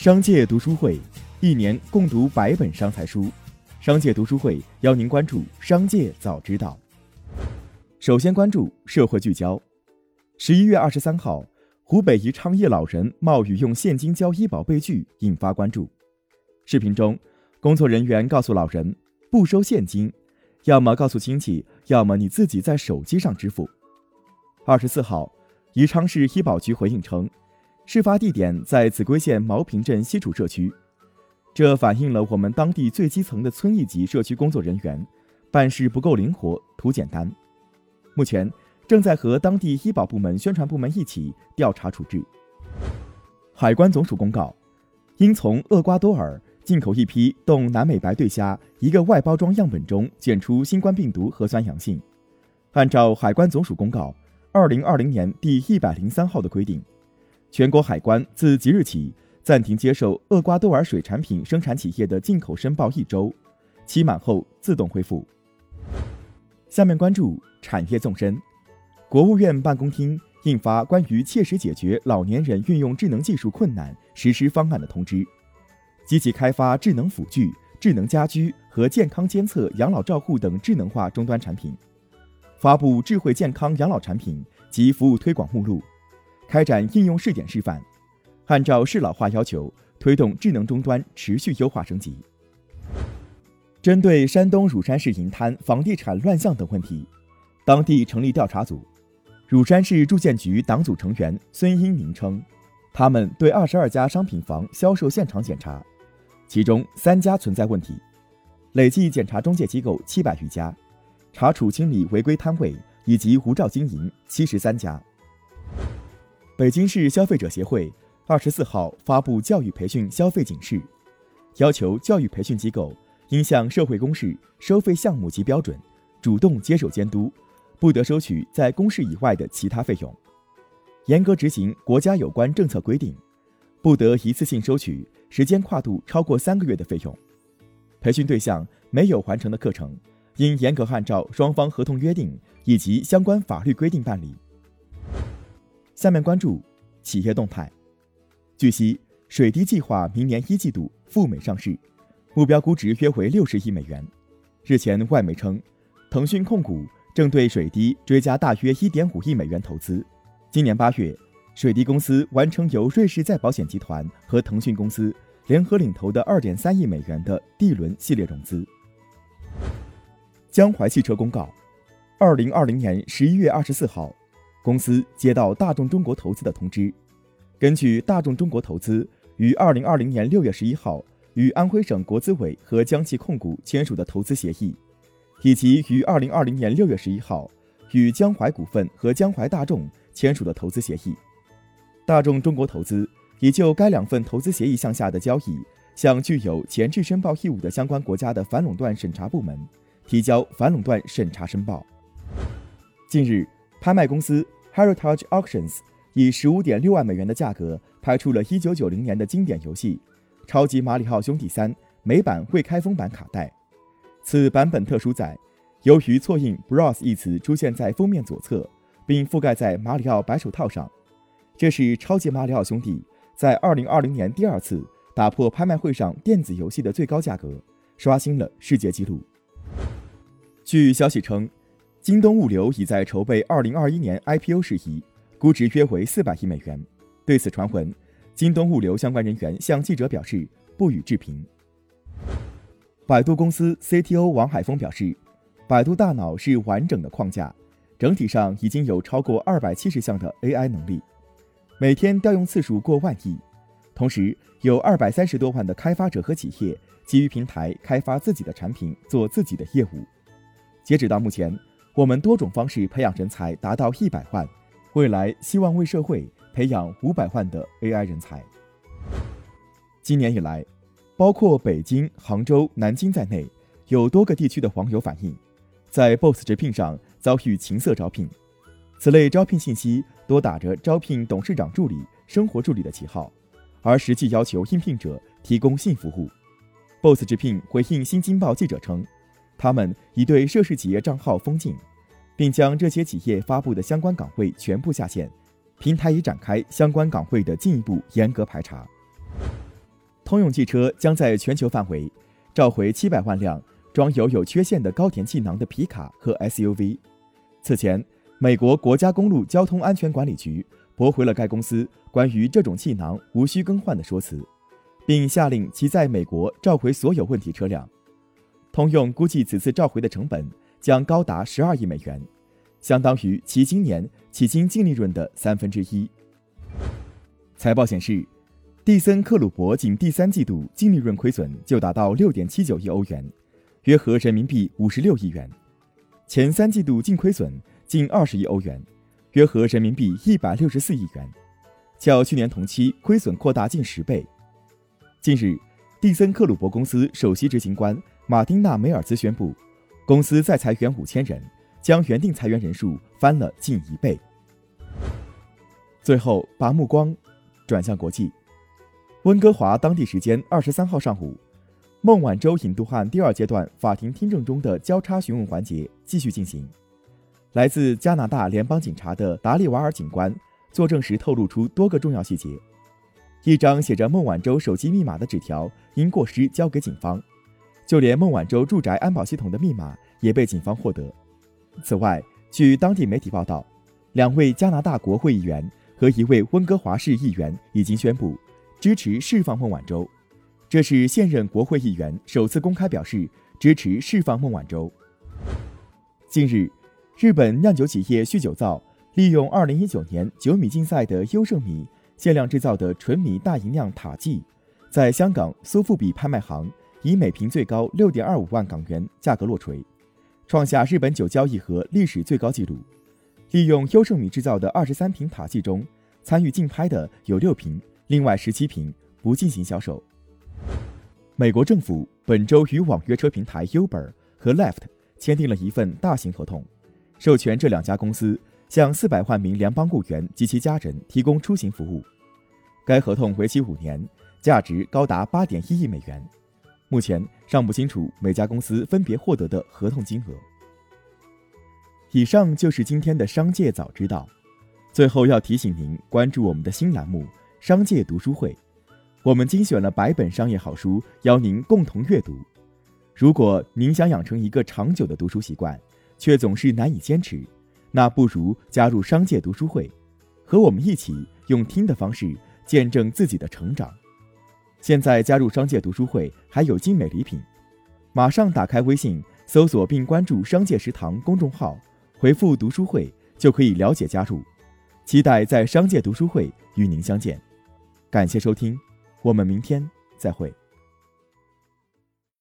商界读书会，一年共读百本商财书。商界读书会邀您关注商界早知道。首先关注社会聚焦。十一月二十三号，湖北宜昌一老人冒雨用现金交医保被拒，引发关注。视频中，工作人员告诉老人不收现金，要么告诉亲戚，要么你自己在手机上支付。二十四号，宜昌市医保局回应称。事发地点在秭归县茅坪镇西楚社区，这反映了我们当地最基层的村一级社区工作人员办事不够灵活、图简单。目前正在和当地医保部门、宣传部门一起调查处置。海关总署公告，因从厄瓜多尔进口一批冻南美白对虾一个外包装样本中检出新冠病毒核酸阳性，按照海关总署公告二零二零年第一百零三号的规定。全国海关自即日起暂停接受厄瓜多尔水产品生产企业的进口申报一周，期满后自动恢复。下面关注产业纵深。国务院办公厅印发关于切实解决老年人运用智能技术困难实施方案的通知，积极开发智能辅具、智能家居和健康监测、养老照护等智能化终端产品，发布智慧健康养老产品及服务推广目录。开展应用试点示范，按照适老化要求推动智能终端持续优化升级。针对山东乳山市银滩房地产乱象等问题，当地成立调查组。乳山市住建局党组成员孙英明称，他们对二十二家商品房销售现场检查，其中三家存在问题，累计检查中介机构七百余家，查处清理违规摊位以及无照经营七十三家。北京市消费者协会二十四号发布教育培训消费警示，要求教育培训机构应向社会公示收费项目及标准，主动接受监督，不得收取在公示以外的其他费用，严格执行国家有关政策规定，不得一次性收取时间跨度超过三个月的费用。培训对象没有完成的课程，应严格按照双方合同约定以及相关法律规定办理。下面关注企业动态。据悉，水滴计划明年一季度赴美上市，目标估值约为六十亿美元。日前，外媒称，腾讯控股正对水滴追加大约一点五亿美元投资。今年八月，水滴公司完成由瑞士再保险集团和腾讯公司联合领投的二点三亿美元的 D 轮系列融资。江淮汽车公告，二零二零年十一月二十四号。公司接到大众中国投资的通知，根据大众中国投资于二零二零年六月十一号与安徽省国资委和江汽控股签署的投资协议，以及于二零二零年六月十一号与江淮股份和江淮大众签署的投资协议，大众中国投资已就该两份投资协议项下的交易，向具有前置申报义务的相关国家的反垄断审查部门提交反垄断审查申报。近日。拍卖公司 Heritage Auctions 以十五点六万美元的价格拍出了一九九零年的经典游戏《超级马里奥兄弟三》美版未开封版卡带。此版本特殊在，由于错印 “Bros” 一词出现在封面左侧，并覆盖在马里奥白手套上，这是《超级马里奥兄弟》在二零二零年第二次打破拍卖会上电子游戏的最高价格，刷新了世界纪录。据消息称。京东物流已在筹备2021年 IPO 事宜，估值约为400亿美元。对此传闻，京东物流相关人员向记者表示不予置评。百度公司 CTO 王海峰表示，百度大脑是完整的框架，整体上已经有超过270项的 AI 能力，每天调用次数过万亿，同时有230多万的开发者和企业基于平台开发自己的产品，做自己的业务。截止到目前。我们多种方式培养人才达到一百万，未来希望为社会培养五百万的 AI 人才。今年以来，包括北京、杭州、南京在内，有多个地区的网友反映，在 Boss 直聘上遭遇情色招聘。此类招聘信息多打着招聘董事长助理、生活助理的旗号，而实际要求应聘者提供性服务。Boss 直聘回应《新京报》记者称。他们已对涉事企业账号封禁，并将这些企业发布的相关岗位全部下线，平台已展开相关岗位的进一步严格排查。通用汽车将在全球范围召回七百万辆装有有缺陷的高田气囊的皮卡和 SUV。此前，美国国家公路交通安全管理局驳回了该公司关于这种气囊无需更换的说辞，并下令其在美国召回所有问题车辆。通用估计此次召回的成本将高达十二亿美元，相当于其今年迄今净利润的三分之一。财报显示。蒂森克鲁伯仅第三季度净利润亏损就达到六点七九亿欧元，约合人民币五十六亿元；前三季度净亏损近二十亿欧元，约合人民币一百六十四亿元，较去年同期亏损扩大近十倍。近日，蒂森克鲁伯公司首席执行官马丁纳梅尔兹宣布，公司再裁员五千人，将原定裁员人数翻了近一倍。最后，把目光转向国际。温哥华当地时间二十三号上午，孟晚舟引渡案第二阶段法庭听证中的交叉询问环节继续进行。来自加拿大联邦警察的达利瓦尔警官作证时透露出多个重要细节：一张写着孟晚舟手机密码的纸条因过失交给警方，就连孟晚舟住宅安保系统的密码也被警方获得。此外，据当地媒体报道，两位加拿大国会议员和一位温哥华市议员已经宣布。支持释放孟晚舟，这是现任国会议员首次公开表示支持释放孟晚舟。近日，日本酿酒企业酗酒造利用2019年酒米竞赛的优胜米限量制造的纯米大吟酿塔记，在香港苏富比拍卖行以每瓶最高6.25万港元价格落锤，创下日本酒交易额历史最高纪录。利用优胜米制造的23瓶塔记中，参与竞拍的有六瓶。另外十七瓶不进行销售。美国政府本周与网约车平台 Uber 和 l e f t 签订了一份大型合同，授权这两家公司向四百万名联邦雇员及其家人提供出行服务。该合同为期五年，价值高达八点一亿美元。目前尚不清楚每家公司分别获得的合同金额。以上就是今天的商界早知道。最后要提醒您关注我们的新栏目。商界读书会，我们精选了百本商业好书，邀您共同阅读。如果您想养成一个长久的读书习惯，却总是难以坚持，那不如加入商界读书会，和我们一起用听的方式见证自己的成长。现在加入商界读书会还有精美礼品，马上打开微信搜索并关注“商界食堂”公众号，回复“读书会”就可以了解加入。期待在商界读书会与您相见。感谢收听，我们明天再会。